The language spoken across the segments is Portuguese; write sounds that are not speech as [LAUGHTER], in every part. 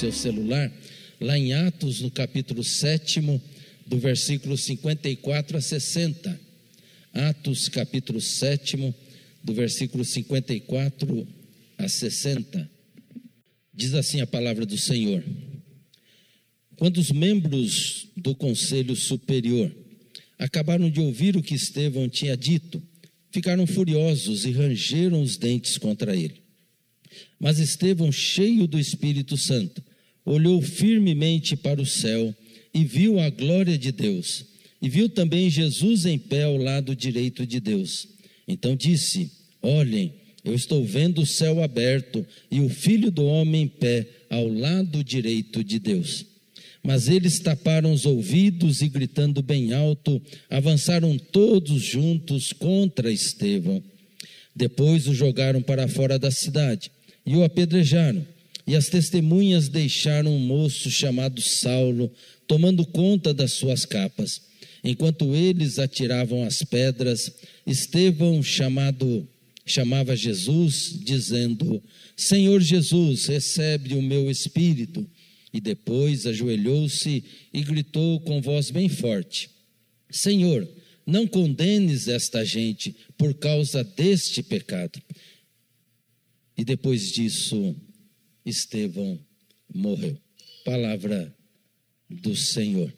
seu celular, lá em Atos, no capítulo 7, do versículo 54 a 60. Atos, capítulo 7, do versículo 54 a 60. Diz assim a palavra do Senhor: Quando os membros do conselho superior acabaram de ouvir o que Estevão tinha dito, ficaram furiosos e rangeram os dentes contra ele. Mas Estevão, cheio do Espírito Santo, olhou firmemente para o céu e viu a glória de Deus, e viu também Jesus em pé ao lado direito de Deus. Então disse: Olhem, eu estou vendo o céu aberto e o filho do homem em pé ao lado direito de Deus. Mas eles taparam os ouvidos e, gritando bem alto, avançaram todos juntos contra Estevão. Depois o jogaram para fora da cidade e o apedrejaram. E as testemunhas deixaram um moço chamado Saulo, tomando conta das suas capas. Enquanto eles atiravam as pedras, Estevão, chamado, chamava Jesus, dizendo: Senhor Jesus, recebe o meu espírito. E depois ajoelhou-se e gritou com voz bem forte: Senhor, não condenes esta gente por causa deste pecado. E depois disso, Estevão morreu. Palavra do Senhor.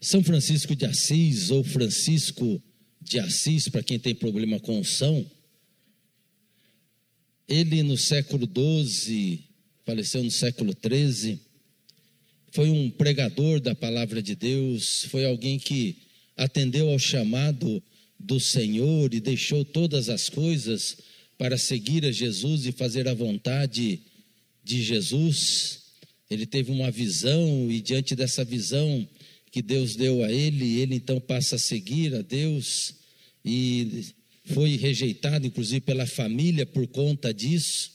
São Francisco de Assis, ou Francisco de Assis, para quem tem problema com São, ele no século XII, faleceu no século XIII, foi um pregador da palavra de Deus, foi alguém que atendeu ao chamado do Senhor e deixou todas as coisas para seguir a Jesus e fazer a vontade de Jesus. Ele teve uma visão e diante dessa visão que Deus deu a ele, ele então passa a seguir a Deus e foi rejeitado inclusive pela família por conta disso.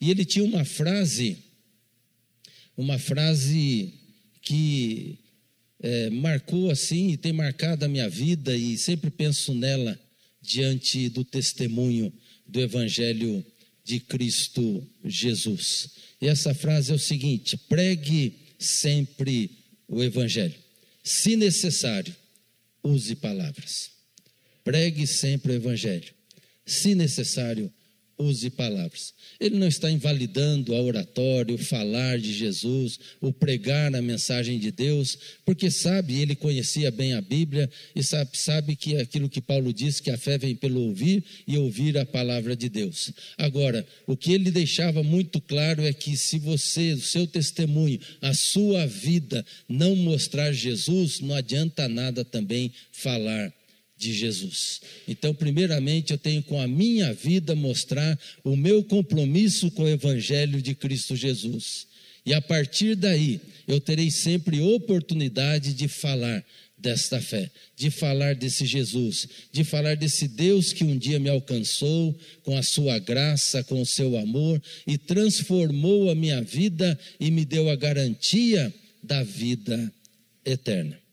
E ele tinha uma frase, uma frase que é, marcou assim e tem marcado a minha vida e sempre penso nela diante do testemunho do Evangelho de Cristo Jesus. E essa frase é o seguinte: pregue sempre o Evangelho. Se necessário, use palavras. Pregue sempre o Evangelho. Se necessário, use palavras. Ele não está invalidando a oratória, o falar de Jesus, o pregar a mensagem de Deus, porque sabe, ele conhecia bem a Bíblia e sabe, sabe que aquilo que Paulo diz, que a fé vem pelo ouvir e ouvir a palavra de Deus. Agora, o que ele deixava muito claro é que se você, o seu testemunho, a sua vida não mostrar Jesus, não adianta nada também falar de Jesus. Então, primeiramente, eu tenho com a minha vida mostrar o meu compromisso com o Evangelho de Cristo Jesus. E a partir daí, eu terei sempre oportunidade de falar desta fé, de falar desse Jesus, de falar desse Deus que um dia me alcançou com a sua graça, com o seu amor e transformou a minha vida e me deu a garantia da vida eterna.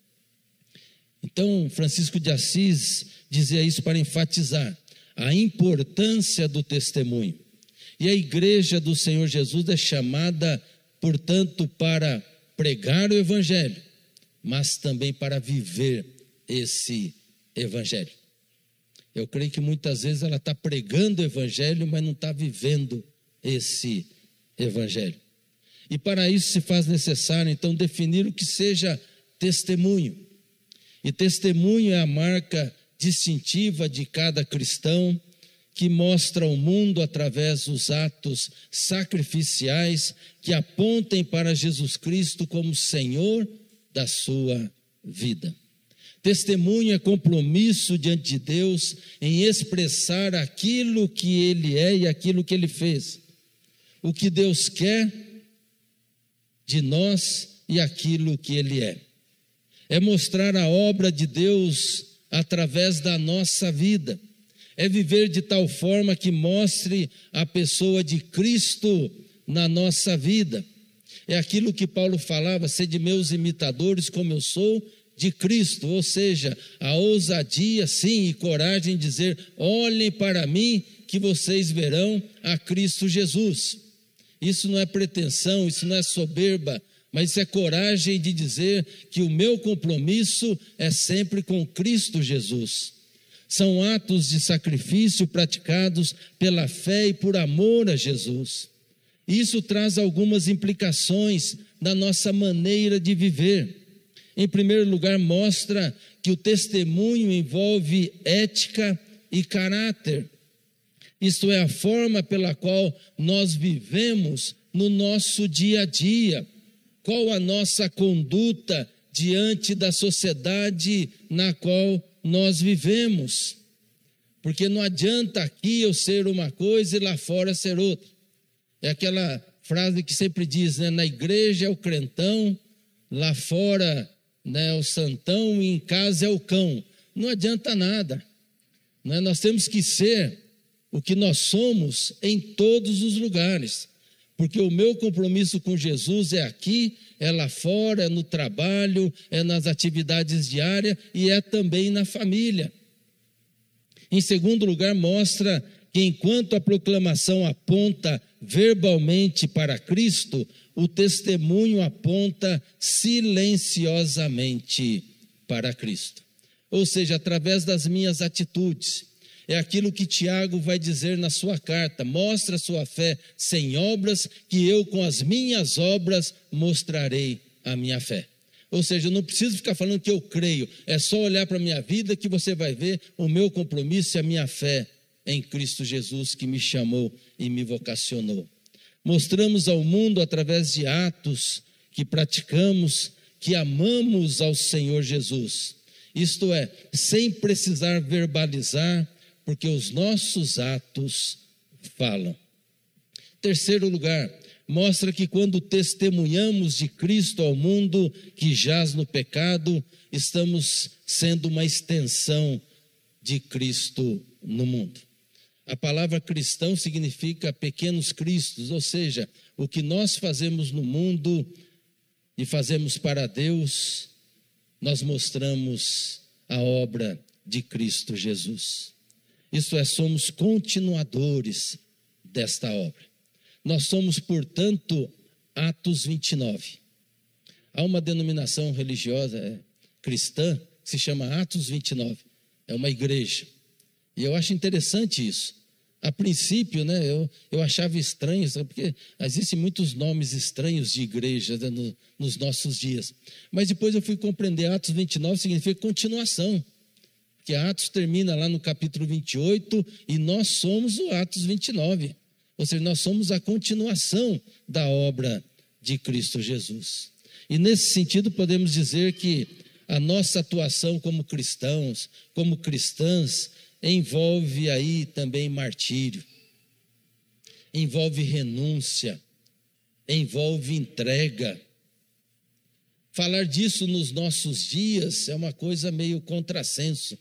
Então, Francisco de Assis dizia isso para enfatizar a importância do testemunho. E a igreja do Senhor Jesus é chamada, portanto, para pregar o Evangelho, mas também para viver esse Evangelho. Eu creio que muitas vezes ela está pregando o Evangelho, mas não está vivendo esse Evangelho. E para isso se faz necessário, então, definir o que seja testemunho. E testemunho é a marca distintiva de cada cristão que mostra ao mundo através dos atos sacrificiais que apontem para Jesus Cristo como Senhor da sua vida. Testemunho é compromisso diante de Deus em expressar aquilo que Ele é e aquilo que Ele fez. O que Deus quer de nós e aquilo que Ele é é mostrar a obra de Deus através da nossa vida, é viver de tal forma que mostre a pessoa de Cristo na nossa vida. É aquilo que Paulo falava: ser de meus imitadores, como eu sou de Cristo, ou seja, a ousadia, sim, e coragem de dizer: olhem para mim, que vocês verão a Cristo Jesus. Isso não é pretensão, isso não é soberba, mas isso é coragem de dizer que o meu compromisso é sempre com Cristo Jesus. São atos de sacrifício praticados pela fé e por amor a Jesus. Isso traz algumas implicações na nossa maneira de viver. Em primeiro lugar, mostra que o testemunho envolve ética e caráter. Isto é, a forma pela qual nós vivemos no nosso dia a dia. Qual a nossa conduta diante da sociedade na qual nós vivemos. Porque não adianta aqui eu ser uma coisa e lá fora ser outra. É aquela frase que sempre diz, né? Na igreja é o crentão, lá fora né, é o santão e em casa é o cão. Não adianta nada. Né? Nós temos que ser o que nós somos em todos os lugares. Porque o meu compromisso com Jesus é aqui, é lá fora, é no trabalho, é nas atividades diárias e é também na família. Em segundo lugar, mostra que enquanto a proclamação aponta verbalmente para Cristo, o testemunho aponta silenciosamente para Cristo. Ou seja, através das minhas atitudes. É aquilo que Tiago vai dizer na sua carta: mostra sua fé sem obras, que eu com as minhas obras mostrarei a minha fé. Ou seja, eu não preciso ficar falando que eu creio, é só olhar para a minha vida que você vai ver o meu compromisso e a minha fé em Cristo Jesus que me chamou e me vocacionou. Mostramos ao mundo através de atos que praticamos que amamos ao Senhor Jesus. Isto é, sem precisar verbalizar, porque os nossos atos falam. Terceiro lugar, mostra que quando testemunhamos de Cristo ao mundo que jaz no pecado, estamos sendo uma extensão de Cristo no mundo. A palavra cristão significa pequenos cristos, ou seja, o que nós fazemos no mundo e fazemos para Deus, nós mostramos a obra de Cristo Jesus. Isto é, somos continuadores desta obra. Nós somos, portanto, Atos 29. Há uma denominação religiosa é, cristã que se chama Atos 29. É uma igreja. E eu acho interessante isso. A princípio, né, eu, eu achava estranho, porque existem muitos nomes estranhos de igreja né, no, nos nossos dias. Mas depois eu fui compreender Atos 29 significa continuação. Porque Atos termina lá no capítulo 28 e nós somos o Atos 29. Ou seja, nós somos a continuação da obra de Cristo Jesus. E nesse sentido, podemos dizer que a nossa atuação como cristãos, como cristãs, envolve aí também martírio, envolve renúncia, envolve entrega. Falar disso nos nossos dias é uma coisa meio contrassenso,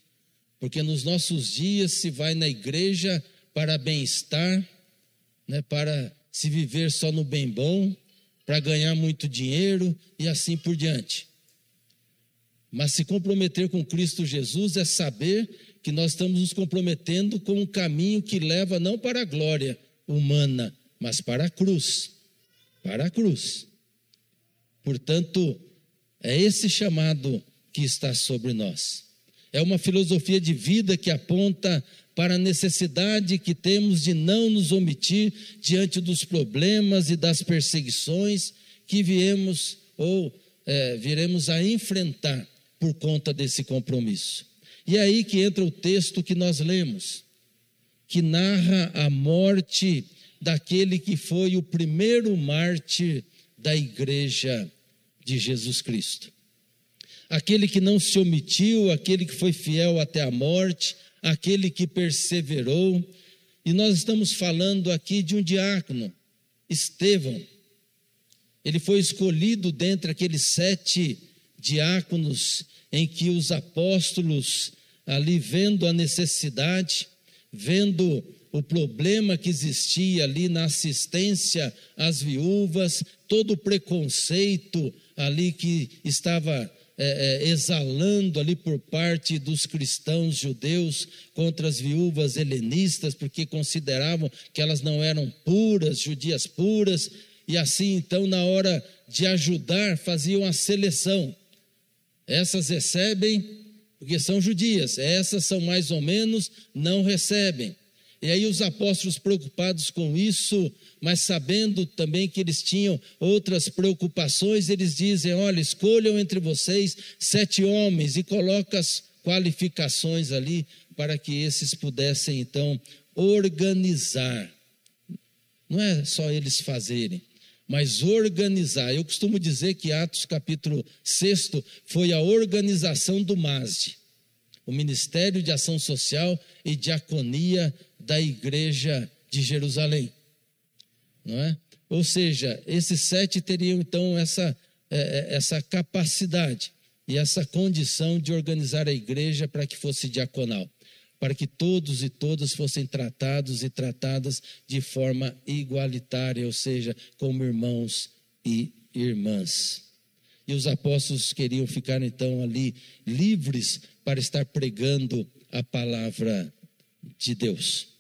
porque nos nossos dias se vai na igreja para bem-estar, né, para se viver só no bem bom, para ganhar muito dinheiro e assim por diante. Mas se comprometer com Cristo Jesus é saber que nós estamos nos comprometendo com um caminho que leva não para a glória humana, mas para a cruz. Para a cruz. Portanto, é esse chamado que está sobre nós. É uma filosofia de vida que aponta para a necessidade que temos de não nos omitir diante dos problemas e das perseguições que viemos ou é, viremos a enfrentar por conta desse compromisso. E é aí que entra o texto que nós lemos, que narra a morte daquele que foi o primeiro mártir da igreja de Jesus Cristo. Aquele que não se omitiu, aquele que foi fiel até a morte, aquele que perseverou. E nós estamos falando aqui de um diácono, Estevão. Ele foi escolhido dentre aqueles sete diáconos em que os apóstolos, ali vendo a necessidade, vendo o problema que existia ali na assistência às viúvas, todo o preconceito ali que estava é, é, exalando ali por parte dos cristãos judeus contra as viúvas helenistas, porque consideravam que elas não eram puras, judias puras, e assim então, na hora de ajudar, faziam a seleção. Essas recebem porque são judias, essas são mais ou menos, não recebem. E aí os apóstolos preocupados com isso, mas sabendo também que eles tinham outras preocupações, eles dizem: olha, escolham entre vocês sete homens e colocam as qualificações ali para que esses pudessem então organizar. Não é só eles fazerem, mas organizar. Eu costumo dizer que Atos capítulo 6 foi a organização do MASD, o Ministério de Ação Social e Diaconia da igreja de Jerusalém. Não é? Ou seja, esses sete teriam então essa, é, é, essa capacidade e essa condição de organizar a igreja para que fosse diaconal, para que todos e todas fossem tratados e tratadas de forma igualitária, ou seja, como irmãos e irmãs. E os apóstolos queriam ficar então ali livres para estar pregando a palavra de Deus.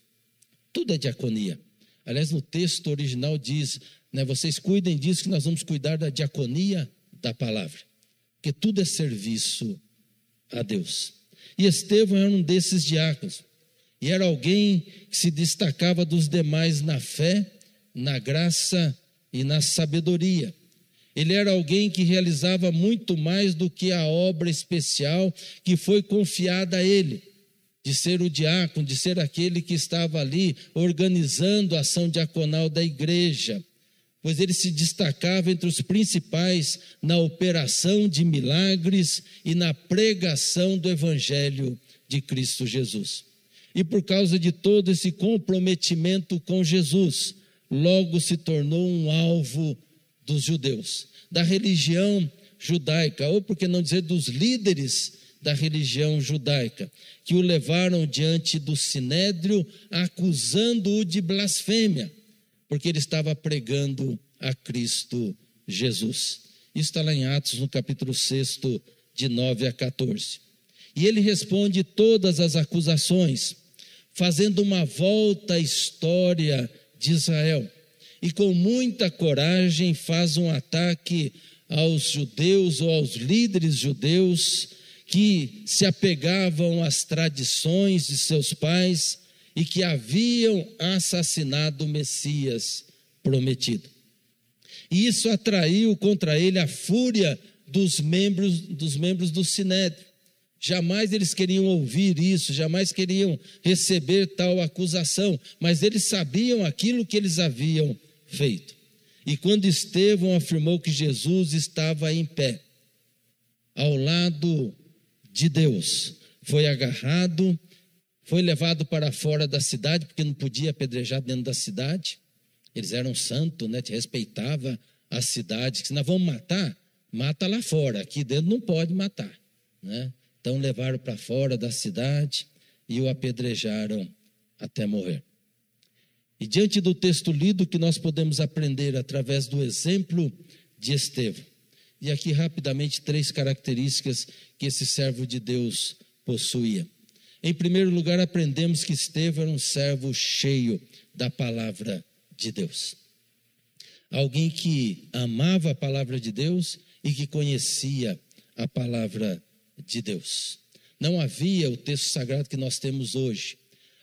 Tudo é diaconia. Aliás, no texto original diz: né, vocês cuidem disso, que nós vamos cuidar da diaconia da palavra. Porque tudo é serviço a Deus. E Estevão era um desses diáconos. E era alguém que se destacava dos demais na fé, na graça e na sabedoria. Ele era alguém que realizava muito mais do que a obra especial que foi confiada a ele de ser o diácono, de ser aquele que estava ali organizando a ação diaconal da igreja, pois ele se destacava entre os principais na operação de milagres e na pregação do evangelho de Cristo Jesus. E por causa de todo esse comprometimento com Jesus, logo se tornou um alvo dos judeus, da religião judaica, ou por que não dizer dos líderes da religião judaica, que o levaram diante do sinédrio, acusando-o de blasfêmia, porque ele estava pregando a Cristo Jesus. Isso está lá em Atos, no capítulo 6, de 9 a 14. E ele responde todas as acusações, fazendo uma volta à história de Israel. E com muita coragem faz um ataque aos judeus ou aos líderes judeus que se apegavam às tradições de seus pais e que haviam assassinado o Messias prometido. E isso atraiu contra ele a fúria dos membros, dos membros do Sinédrio. Jamais eles queriam ouvir isso, jamais queriam receber tal acusação, mas eles sabiam aquilo que eles haviam feito. E quando Estevão afirmou que Jesus estava em pé, ao lado de Deus. Foi agarrado, foi levado para fora da cidade, porque não podia apedrejar dentro da cidade. Eles eram santos, né? respeitava a cidade. Se nós vamos matar, mata lá fora. Aqui dentro não pode matar. Né? Então levaram para fora da cidade e o apedrejaram até morrer. E diante do texto lido que nós podemos aprender através do exemplo de Estevão, e aqui, rapidamente, três características que esse servo de Deus possuía. Em primeiro lugar, aprendemos que Estevão era um servo cheio da palavra de Deus. Alguém que amava a palavra de Deus e que conhecia a palavra de Deus. Não havia o texto sagrado que nós temos hoje.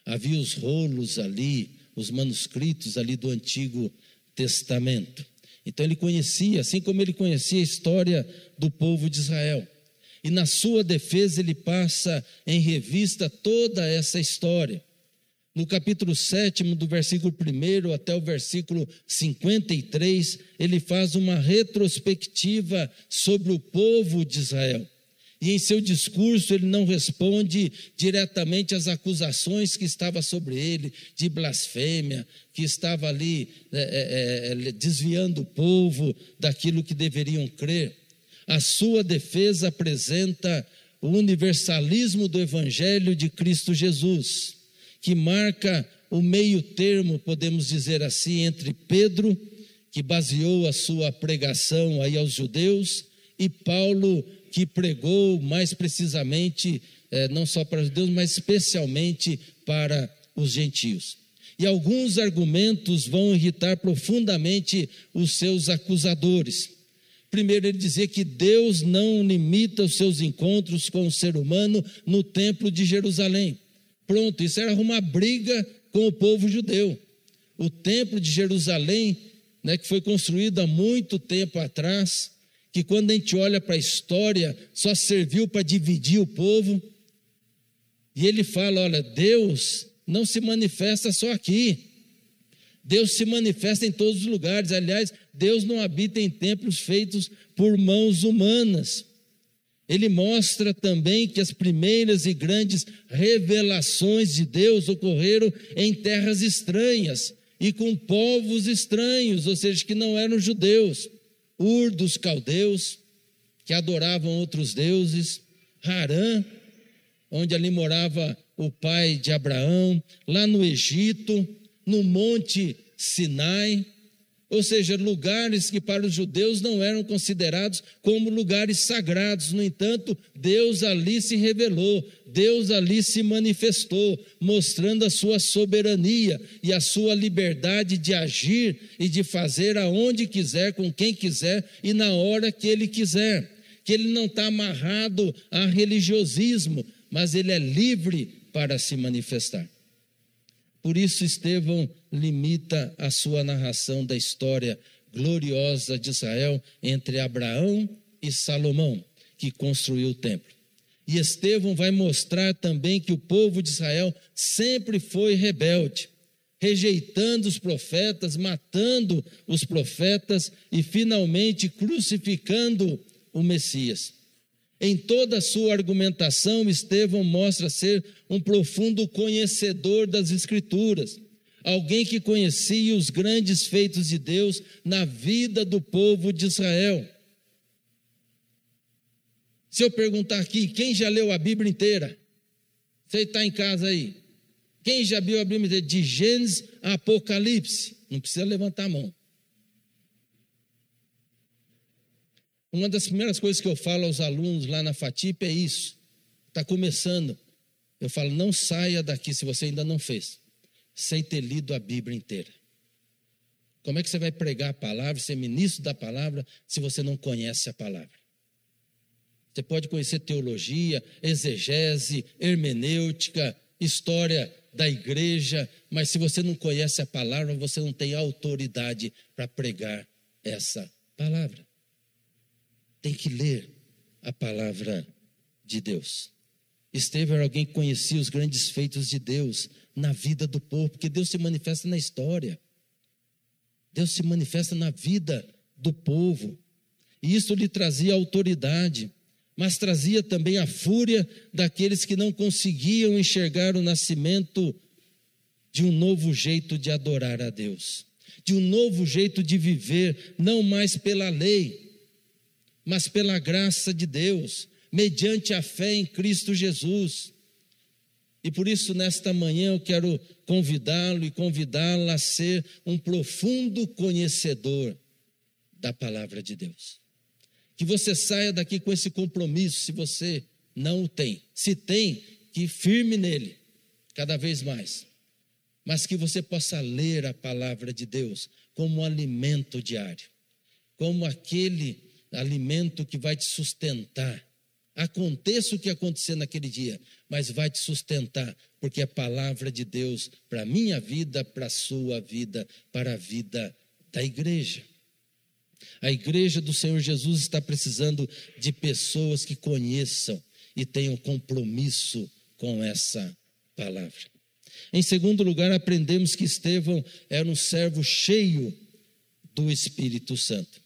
Havia os rolos ali, os manuscritos ali do Antigo Testamento. Então ele conhecia, assim como ele conhecia a história do povo de Israel. E na sua defesa ele passa em revista toda essa história. No capítulo 7, do versículo 1 até o versículo 53, ele faz uma retrospectiva sobre o povo de Israel. E em seu discurso ele não responde diretamente às acusações que estava sobre ele de blasfêmia, que estava ali é, é, é, desviando o povo daquilo que deveriam crer. A sua defesa apresenta o universalismo do Evangelho de Cristo Jesus, que marca o meio termo, podemos dizer assim, entre Pedro, que baseou a sua pregação aí aos judeus, e Paulo, que pregou mais precisamente, é, não só para os judeus, mas especialmente para os gentios. E alguns argumentos vão irritar profundamente os seus acusadores. Primeiro, ele dizia que Deus não limita os seus encontros com o ser humano no templo de Jerusalém. Pronto, isso era uma briga com o povo judeu. O templo de Jerusalém, né, que foi construído há muito tempo atrás, que quando a gente olha para a história, só serviu para dividir o povo. E ele fala: olha, Deus não se manifesta só aqui. Deus se manifesta em todos os lugares. Aliás, Deus não habita em templos feitos por mãos humanas. Ele mostra também que as primeiras e grandes revelações de Deus ocorreram em terras estranhas e com povos estranhos, ou seja, que não eram judeus. Ur dos caldeus, que adoravam outros deuses, Harã, onde ali morava o pai de Abraão, lá no Egito, no Monte Sinai, ou seja, lugares que para os judeus não eram considerados como lugares sagrados. No entanto, Deus ali se revelou, Deus ali se manifestou, mostrando a sua soberania e a sua liberdade de agir e de fazer aonde quiser, com quem quiser e na hora que ele quiser. Que ele não está amarrado a religiosismo, mas ele é livre para se manifestar. Por isso, Estevão limita a sua narração da história gloriosa de Israel entre Abraão e Salomão, que construiu o templo. E Estevão vai mostrar também que o povo de Israel sempre foi rebelde, rejeitando os profetas, matando os profetas e finalmente crucificando o Messias. Em toda a sua argumentação, Estevão mostra ser um profundo conhecedor das Escrituras, alguém que conhecia os grandes feitos de Deus na vida do povo de Israel. Se eu perguntar aqui, quem já leu a Bíblia inteira? Você está em casa aí? Quem já viu a Bíblia inteira? De Gênesis a Apocalipse? Não precisa levantar a mão. Uma das primeiras coisas que eu falo aos alunos lá na FATIP é isso. Está começando. Eu falo, não saia daqui se você ainda não fez, sem ter lido a Bíblia inteira. Como é que você vai pregar a palavra, ser ministro da palavra, se você não conhece a palavra? Você pode conhecer teologia, exegese, hermenêutica, história da igreja, mas se você não conhece a palavra, você não tem autoridade para pregar essa palavra tem que ler a palavra de Deus. Estevão era alguém que conhecia os grandes feitos de Deus na vida do povo, porque Deus se manifesta na história. Deus se manifesta na vida do povo. E isso lhe trazia autoridade, mas trazia também a fúria daqueles que não conseguiam enxergar o nascimento de um novo jeito de adorar a Deus, de um novo jeito de viver, não mais pela lei, mas pela graça de Deus, mediante a fé em Cristo Jesus. E por isso, nesta manhã, eu quero convidá-lo e convidá-la a ser um profundo conhecedor da palavra de Deus. Que você saia daqui com esse compromisso, se você não o tem. Se tem, que firme nele, cada vez mais. Mas que você possa ler a palavra de Deus como um alimento diário, como aquele alimento que vai te sustentar. Aconteça o que acontecer naquele dia, mas vai te sustentar, porque é palavra de Deus para a minha vida, para a sua vida, para a vida da igreja. A igreja do Senhor Jesus está precisando de pessoas que conheçam e tenham compromisso com essa palavra. Em segundo lugar, aprendemos que Estevão era um servo cheio do Espírito Santo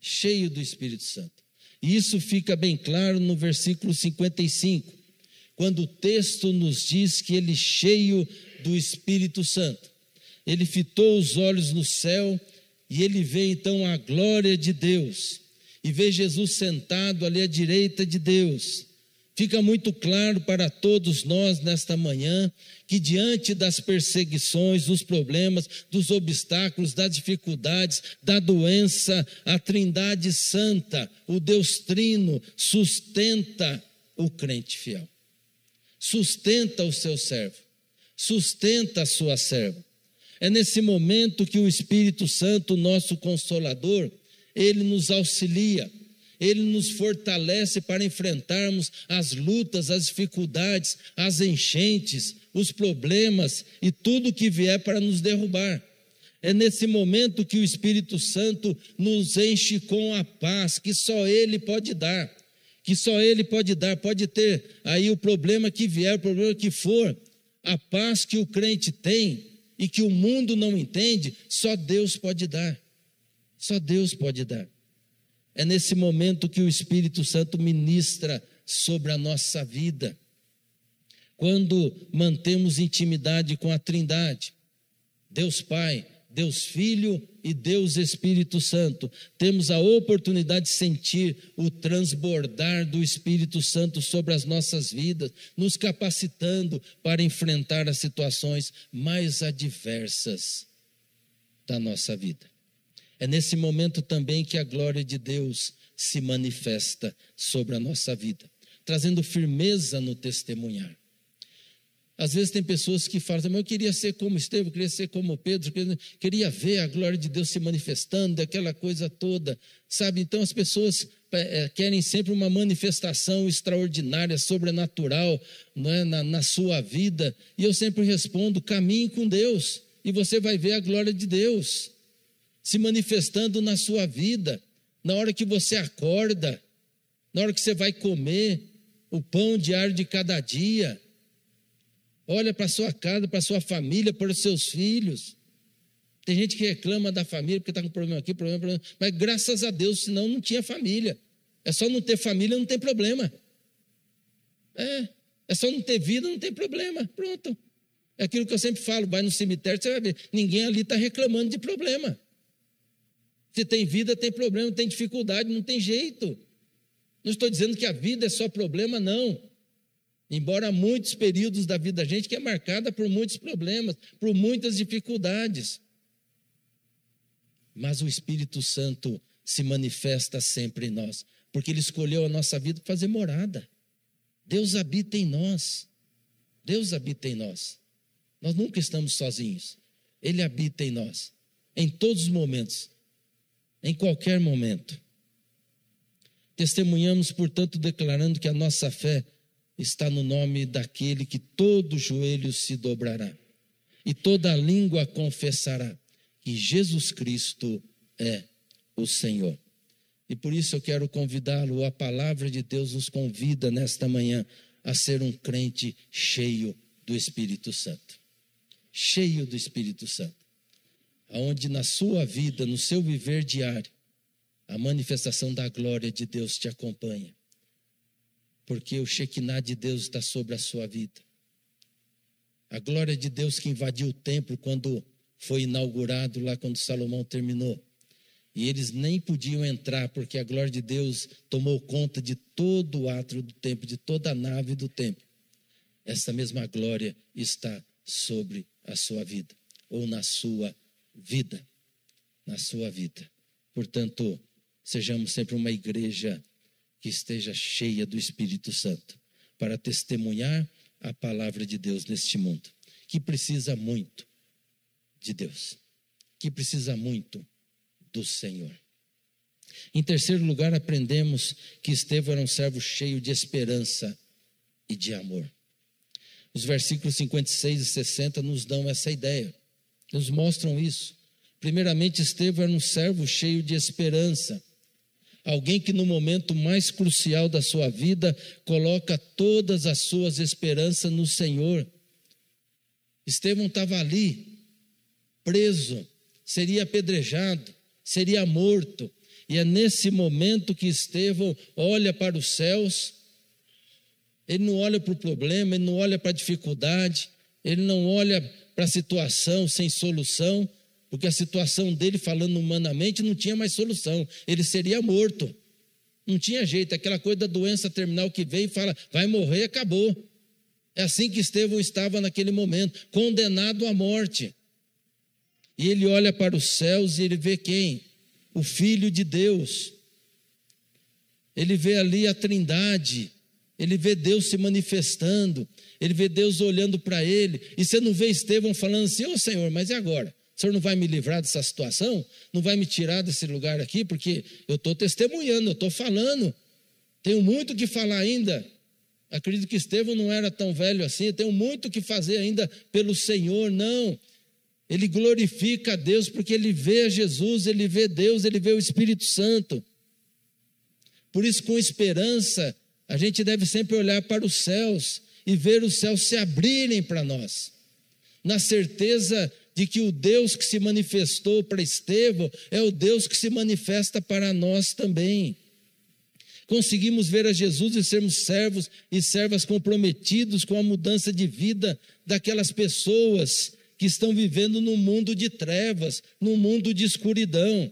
cheio do Espírito Santo. E isso fica bem claro no versículo 55, quando o texto nos diz que ele cheio do Espírito Santo. Ele fitou os olhos no céu e ele vê então a glória de Deus. E vê Jesus sentado ali à direita de Deus, Fica muito claro para todos nós nesta manhã que, diante das perseguições, dos problemas, dos obstáculos, das dificuldades, da doença, a Trindade Santa, o Deus Trino, sustenta o crente fiel, sustenta o seu servo, sustenta a sua serva. É nesse momento que o Espírito Santo, nosso consolador, ele nos auxilia ele nos fortalece para enfrentarmos as lutas, as dificuldades, as enchentes, os problemas e tudo que vier para nos derrubar. É nesse momento que o Espírito Santo nos enche com a paz que só Ele pode dar. Que só Ele pode dar. Pode ter aí o problema que vier, o problema que for. A paz que o crente tem e que o mundo não entende, só Deus pode dar. Só Deus pode dar. É nesse momento que o Espírito Santo ministra sobre a nossa vida. Quando mantemos intimidade com a Trindade, Deus Pai, Deus Filho e Deus Espírito Santo, temos a oportunidade de sentir o transbordar do Espírito Santo sobre as nossas vidas, nos capacitando para enfrentar as situações mais adversas da nossa vida. É nesse momento também que a glória de Deus se manifesta sobre a nossa vida, trazendo firmeza no testemunhar. Às vezes tem pessoas que falam, mas eu queria ser como Estevão, eu queria ser como Pedro, queria ver a glória de Deus se manifestando, aquela coisa toda, sabe? Então as pessoas é, querem sempre uma manifestação extraordinária, sobrenatural é? na, na sua vida, e eu sempre respondo: caminhe com Deus, e você vai ver a glória de Deus se manifestando na sua vida, na hora que você acorda, na hora que você vai comer o pão diário de cada dia. Olha para sua casa, para sua família, para os seus filhos. Tem gente que reclama da família porque está com problema aqui, problema, problema. Mas graças a Deus, senão não tinha família. É só não ter família, não tem problema. É, é só não ter vida, não tem problema. Pronto. É aquilo que eu sempre falo: vai no cemitério, você vai ver. Ninguém ali está reclamando de problema. Se tem vida, tem problema, tem dificuldade, não tem jeito. Não estou dizendo que a vida é só problema, não. Embora muitos períodos da vida da gente que é marcada por muitos problemas, por muitas dificuldades. Mas o Espírito Santo se manifesta sempre em nós, porque ele escolheu a nossa vida para fazer morada. Deus habita em nós. Deus habita em nós. Nós nunca estamos sozinhos. Ele habita em nós, em todos os momentos em qualquer momento. Testemunhamos, portanto, declarando que a nossa fé está no nome daquele que todo joelho se dobrará e toda língua confessará que Jesus Cristo é o Senhor. E por isso eu quero convidá-lo, a palavra de Deus nos convida nesta manhã a ser um crente cheio do Espírito Santo. Cheio do Espírito Santo onde na sua vida, no seu viver diário, a manifestação da glória de Deus te acompanha. Porque o Shekinah de Deus está sobre a sua vida. A glória de Deus que invadiu o templo quando foi inaugurado lá quando Salomão terminou. E eles nem podiam entrar porque a glória de Deus tomou conta de todo o átrio do templo, de toda a nave do templo. Essa mesma glória está sobre a sua vida ou na sua vida vida na sua vida. Portanto, sejamos sempre uma igreja que esteja cheia do Espírito Santo para testemunhar a palavra de Deus neste mundo, que precisa muito de Deus, que precisa muito do Senhor. Em terceiro lugar, aprendemos que Estevão era um servo cheio de esperança e de amor. Os versículos 56 e 60 nos dão essa ideia nos mostram isso. Primeiramente, Estevão era um servo cheio de esperança. Alguém que no momento mais crucial da sua vida coloca todas as suas esperanças no Senhor. Estevão estava ali, preso, seria apedrejado, seria morto. E é nesse momento que Estevão olha para os céus, ele não olha para o problema, ele não olha para a dificuldade, ele não olha para a situação sem solução, porque a situação dele, falando humanamente, não tinha mais solução, ele seria morto. Não tinha jeito, aquela coisa da doença terminal que veio e fala, vai morrer, acabou. É assim que Estevão estava naquele momento, condenado à morte. E ele olha para os céus e ele vê quem? O Filho de Deus. Ele vê ali a Trindade, ele vê Deus se manifestando, ele vê Deus olhando para ele. E você não vê Estevão falando assim: Ô oh, Senhor, mas e agora? O Senhor não vai me livrar dessa situação? Não vai me tirar desse lugar aqui? Porque eu estou testemunhando, eu estou falando. Tenho muito que falar ainda. Acredito que Estevão não era tão velho assim. Tenho muito que fazer ainda pelo Senhor. Não. Ele glorifica a Deus porque ele vê Jesus, ele vê Deus, ele vê o Espírito Santo. Por isso, com esperança, a gente deve sempre olhar para os céus e ver os céus se abrirem para nós, na certeza de que o Deus que se manifestou para Estevão é o Deus que se manifesta para nós também. Conseguimos ver a Jesus e sermos servos e servas comprometidos com a mudança de vida daquelas pessoas que estão vivendo num mundo de trevas, num mundo de escuridão.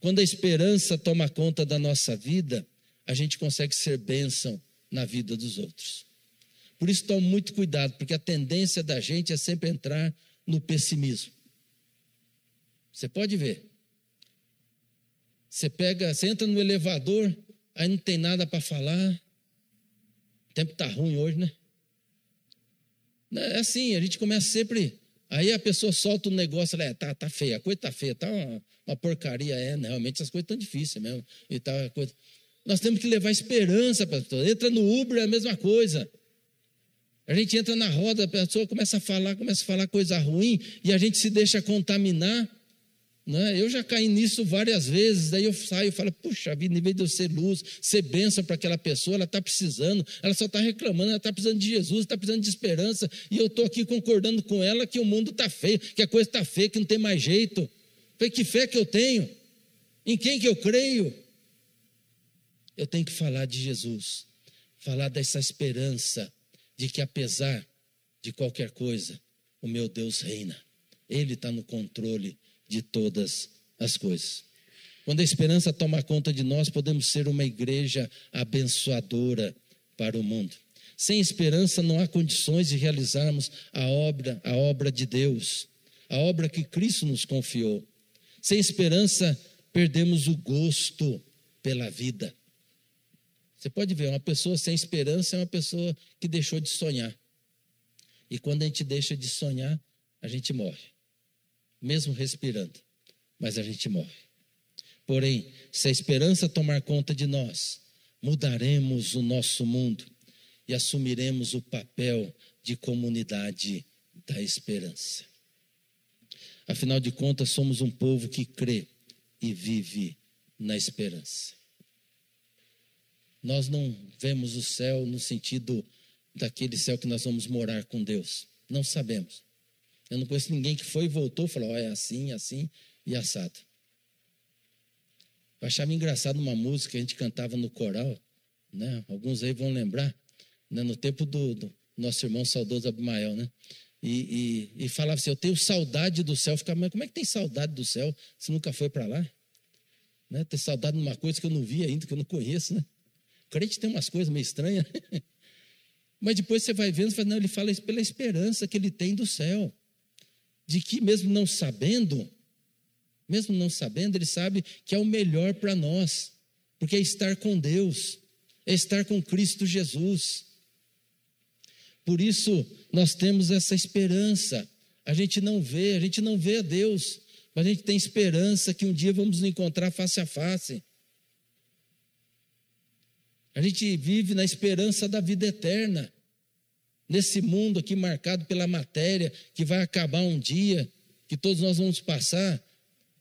Quando a esperança toma conta da nossa vida, a gente consegue ser bênção na vida dos outros. Por isso, tome muito cuidado, porque a tendência da gente é sempre entrar no pessimismo. Você pode ver. Você pega, você entra no elevador, aí não tem nada para falar. O tempo está ruim hoje, né? É assim, a gente começa sempre. Aí a pessoa solta um negócio, é, tá, tá feia, a coisa tá feia, tá uma, uma porcaria, é, né? realmente essas coisas estão difíceis mesmo. E tal, coisa. Nós temos que levar esperança para pessoa. Entra no Uber, é a mesma coisa. A gente entra na roda, a pessoa começa a falar, começa a falar coisa ruim e a gente se deixa contaminar. Né? Eu já caí nisso várias vezes, daí eu saio e falo, puxa vida, em vez de eu ser luz, ser bênção para aquela pessoa, ela está precisando, ela só está reclamando, ela está precisando de Jesus, está precisando de esperança, e eu estou aqui concordando com ela que o mundo está feio, que a coisa está feia, que não tem mais jeito. Que fé que eu tenho? Em quem que eu creio? Eu tenho que falar de Jesus, falar dessa esperança de que apesar de qualquer coisa, o meu Deus reina. Ele está no controle de todas as coisas. Quando a esperança toma conta de nós, podemos ser uma igreja abençoadora para o mundo. Sem esperança não há condições de realizarmos a obra, a obra de Deus, a obra que Cristo nos confiou. Sem esperança, perdemos o gosto pela vida. Você pode ver, uma pessoa sem esperança é uma pessoa que deixou de sonhar. E quando a gente deixa de sonhar, a gente morre. Mesmo respirando, mas a gente morre. Porém, se a esperança tomar conta de nós, mudaremos o nosso mundo e assumiremos o papel de comunidade da esperança. Afinal de contas, somos um povo que crê e vive na esperança. Nós não vemos o céu no sentido daquele céu que nós vamos morar com Deus. Não sabemos. Eu não conheço ninguém que foi e voltou e falou: oh, é assim, assim e assado. Eu achava engraçado uma música que a gente cantava no coral, né? alguns aí vão lembrar, né? no tempo do, do nosso irmão saudoso Abimael, né? E, e, e, falava assim: Eu tenho saudade do céu. Ficava, mas como é que tem saudade do céu se nunca foi para lá? Né? Ter saudade de uma coisa que eu não vi ainda, que eu não conheço, né? Crente tem umas coisas meio estranhas. [LAUGHS] Mas depois você vai vendo, você fala, não, ele fala isso pela esperança que ele tem do céu. De que, mesmo não sabendo, mesmo não sabendo, ele sabe que é o melhor para nós. Porque é estar com Deus, é estar com Cristo Jesus. Por isso, nós temos essa esperança. A gente não vê, a gente não vê a Deus, mas a gente tem esperança que um dia vamos nos encontrar face a face. A gente vive na esperança da vida eterna. Nesse mundo aqui marcado pela matéria, que vai acabar um dia, que todos nós vamos passar,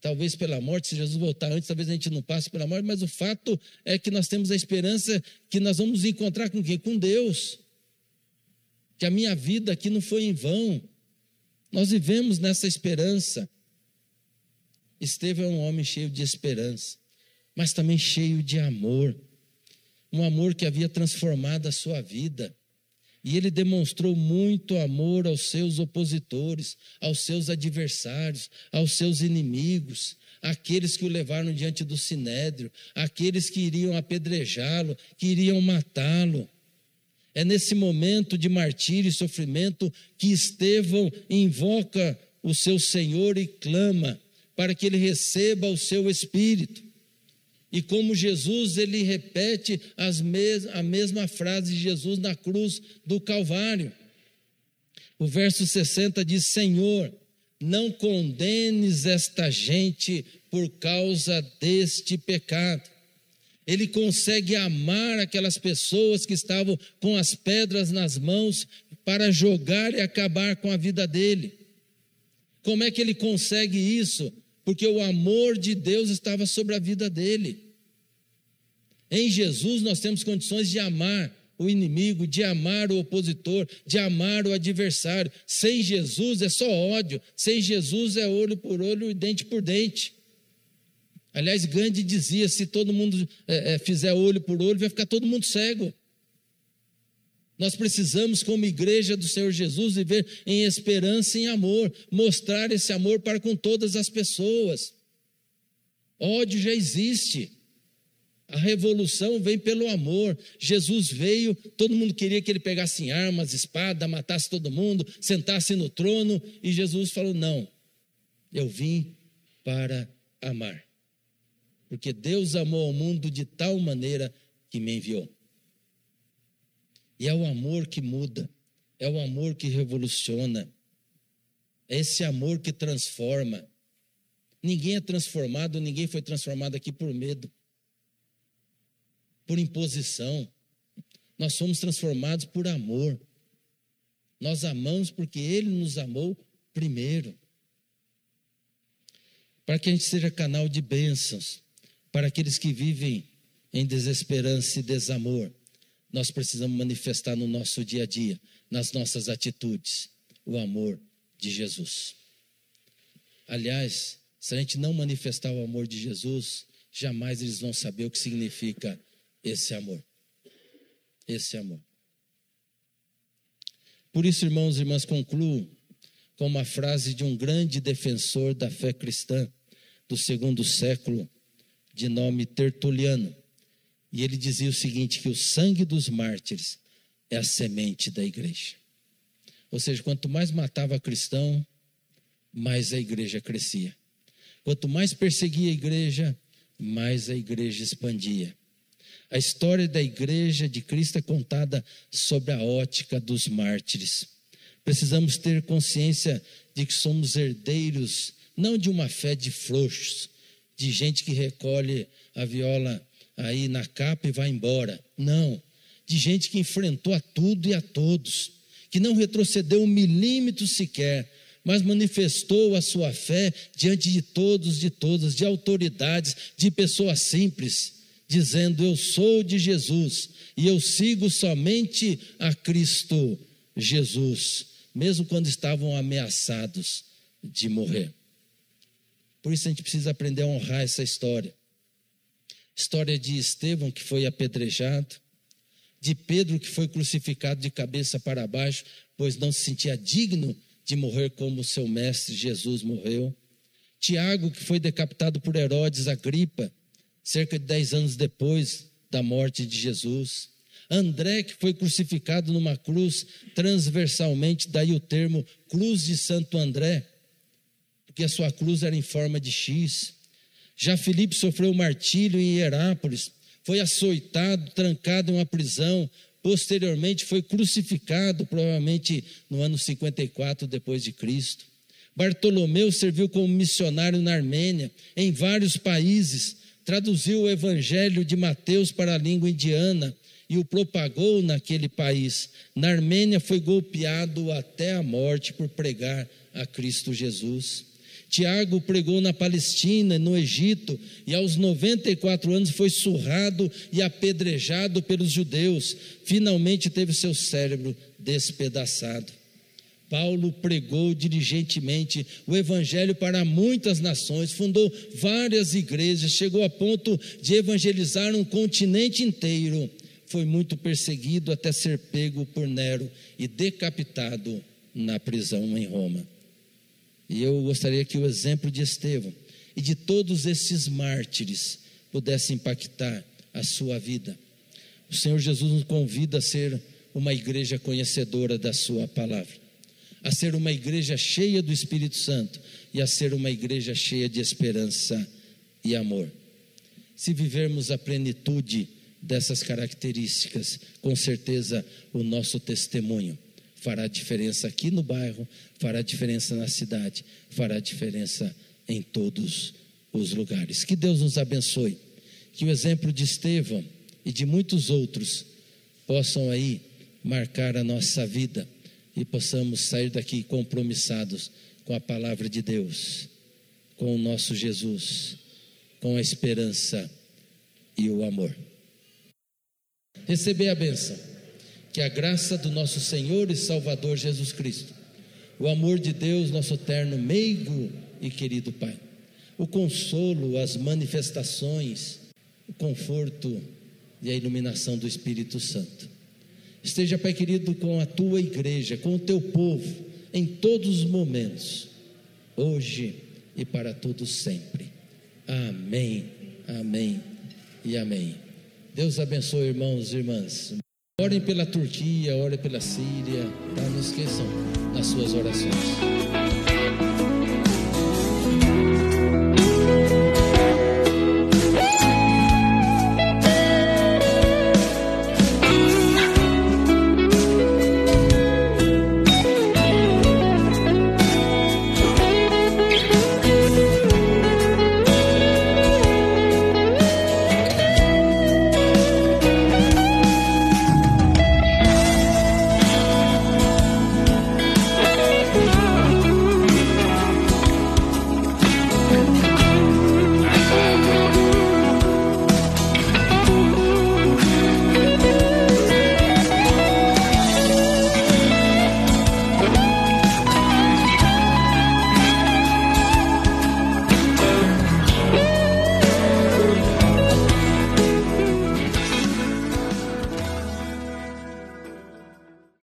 talvez pela morte, se Jesus voltar antes, talvez a gente não passe pela morte, mas o fato é que nós temos a esperança que nós vamos nos encontrar com quem? Com Deus. Que a minha vida aqui não foi em vão. Nós vivemos nessa esperança. Estevão é um homem cheio de esperança, mas também cheio de amor um amor que havia transformado a sua vida. E ele demonstrou muito amor aos seus opositores, aos seus adversários, aos seus inimigos, aqueles que o levaram diante do sinédrio, aqueles que iriam apedrejá-lo, que iriam matá-lo. É nesse momento de martírio e sofrimento que Estevão invoca o seu Senhor e clama para que ele receba o seu espírito. E como Jesus, ele repete mes a mesma frase de Jesus na cruz do Calvário. O verso 60 diz: Senhor, não condenes esta gente por causa deste pecado. Ele consegue amar aquelas pessoas que estavam com as pedras nas mãos para jogar e acabar com a vida dele. Como é que ele consegue isso? Porque o amor de Deus estava sobre a vida dele. Em Jesus nós temos condições de amar o inimigo, de amar o opositor, de amar o adversário. Sem Jesus é só ódio, sem Jesus é olho por olho e dente por dente. Aliás, Gandhi dizia: se todo mundo é, fizer olho por olho, vai ficar todo mundo cego. Nós precisamos, como igreja do Senhor Jesus, viver em esperança e em amor, mostrar esse amor para com todas as pessoas. Ódio já existe. A revolução vem pelo amor. Jesus veio, todo mundo queria que ele pegasse armas, espada, matasse todo mundo, sentasse no trono, e Jesus falou: Não, eu vim para amar. Porque Deus amou o mundo de tal maneira que me enviou. E é o amor que muda, é o amor que revoluciona, é esse amor que transforma. Ninguém é transformado, ninguém foi transformado aqui por medo por imposição. Nós somos transformados por amor. Nós amamos porque Ele nos amou primeiro. Para que a gente seja canal de bênçãos para aqueles que vivem em desesperança e desamor, nós precisamos manifestar no nosso dia a dia, nas nossas atitudes, o amor de Jesus. Aliás, se a gente não manifestar o amor de Jesus, jamais eles vão saber o que significa esse amor. Esse amor. Por isso, irmãos e irmãs, concluo com uma frase de um grande defensor da fé cristã do segundo século, de nome Tertuliano. E ele dizia o seguinte: que o sangue dos mártires é a semente da igreja. Ou seja, quanto mais matava cristão, mais a igreja crescia. Quanto mais perseguia a igreja, mais a igreja expandia. A história da igreja de Cristo é contada sobre a ótica dos mártires. Precisamos ter consciência de que somos herdeiros não de uma fé de frouxos, de gente que recolhe a viola aí na capa e vai embora. Não, de gente que enfrentou a tudo e a todos, que não retrocedeu um milímetro sequer, mas manifestou a sua fé diante de todos, de todas, de autoridades, de pessoas simples dizendo: Eu sou de Jesus e eu sigo somente a Cristo Jesus, mesmo quando estavam ameaçados de morrer. Por isso a gente precisa aprender a honrar essa história. História de Estevão, que foi apedrejado, de Pedro, que foi crucificado de cabeça para baixo, pois não se sentia digno de morrer como seu mestre Jesus morreu. Tiago, que foi decapitado por Herodes Agripa, cerca de dez anos depois da morte de Jesus. André, que foi crucificado numa cruz transversalmente, daí o termo Cruz de Santo André, porque a sua cruz era em forma de X. Já Filipe sofreu martírio em Herápolis, foi açoitado, trancado em uma prisão, posteriormente foi crucificado, provavelmente no ano 54 depois de Cristo. Bartolomeu serviu como missionário na Armênia, em vários países, traduziu o evangelho de Mateus para a língua indiana e o propagou naquele país. Na Armênia foi golpeado até a morte por pregar a Cristo Jesus. Tiago pregou na Palestina, no Egito, e aos 94 anos foi surrado e apedrejado pelos judeus. Finalmente teve seu cérebro despedaçado. Paulo pregou diligentemente o evangelho para muitas nações, fundou várias igrejas, chegou a ponto de evangelizar um continente inteiro. foi muito perseguido até ser pego por Nero e decapitado na prisão em Roma. E eu gostaria que o exemplo de Estevão e de todos esses mártires pudesse impactar a sua vida. O Senhor Jesus nos convida a ser uma igreja conhecedora da Sua palavra, a ser uma igreja cheia do Espírito Santo e a ser uma igreja cheia de esperança e amor. Se vivermos a plenitude dessas características, com certeza o nosso testemunho fará diferença aqui no bairro, fará diferença na cidade, fará diferença em todos os lugares. Que Deus nos abençoe. Que o exemplo de Estevão e de muitos outros possam aí marcar a nossa vida e possamos sair daqui compromissados com a palavra de Deus, com o nosso Jesus, com a esperança e o amor. Receber a bênção, que a graça do nosso Senhor e Salvador Jesus Cristo, o amor de Deus, nosso eterno meigo e querido Pai, o consolo, as manifestações, o conforto e a iluminação do Espírito Santo. Esteja, Pai querido, com a tua igreja, com o teu povo, em todos os momentos, hoje e para todos sempre. Amém, amém e amém. Deus abençoe, irmãos e irmãs. Orem pela Turquia, orem pela Síria, tá? não esqueçam nas suas orações.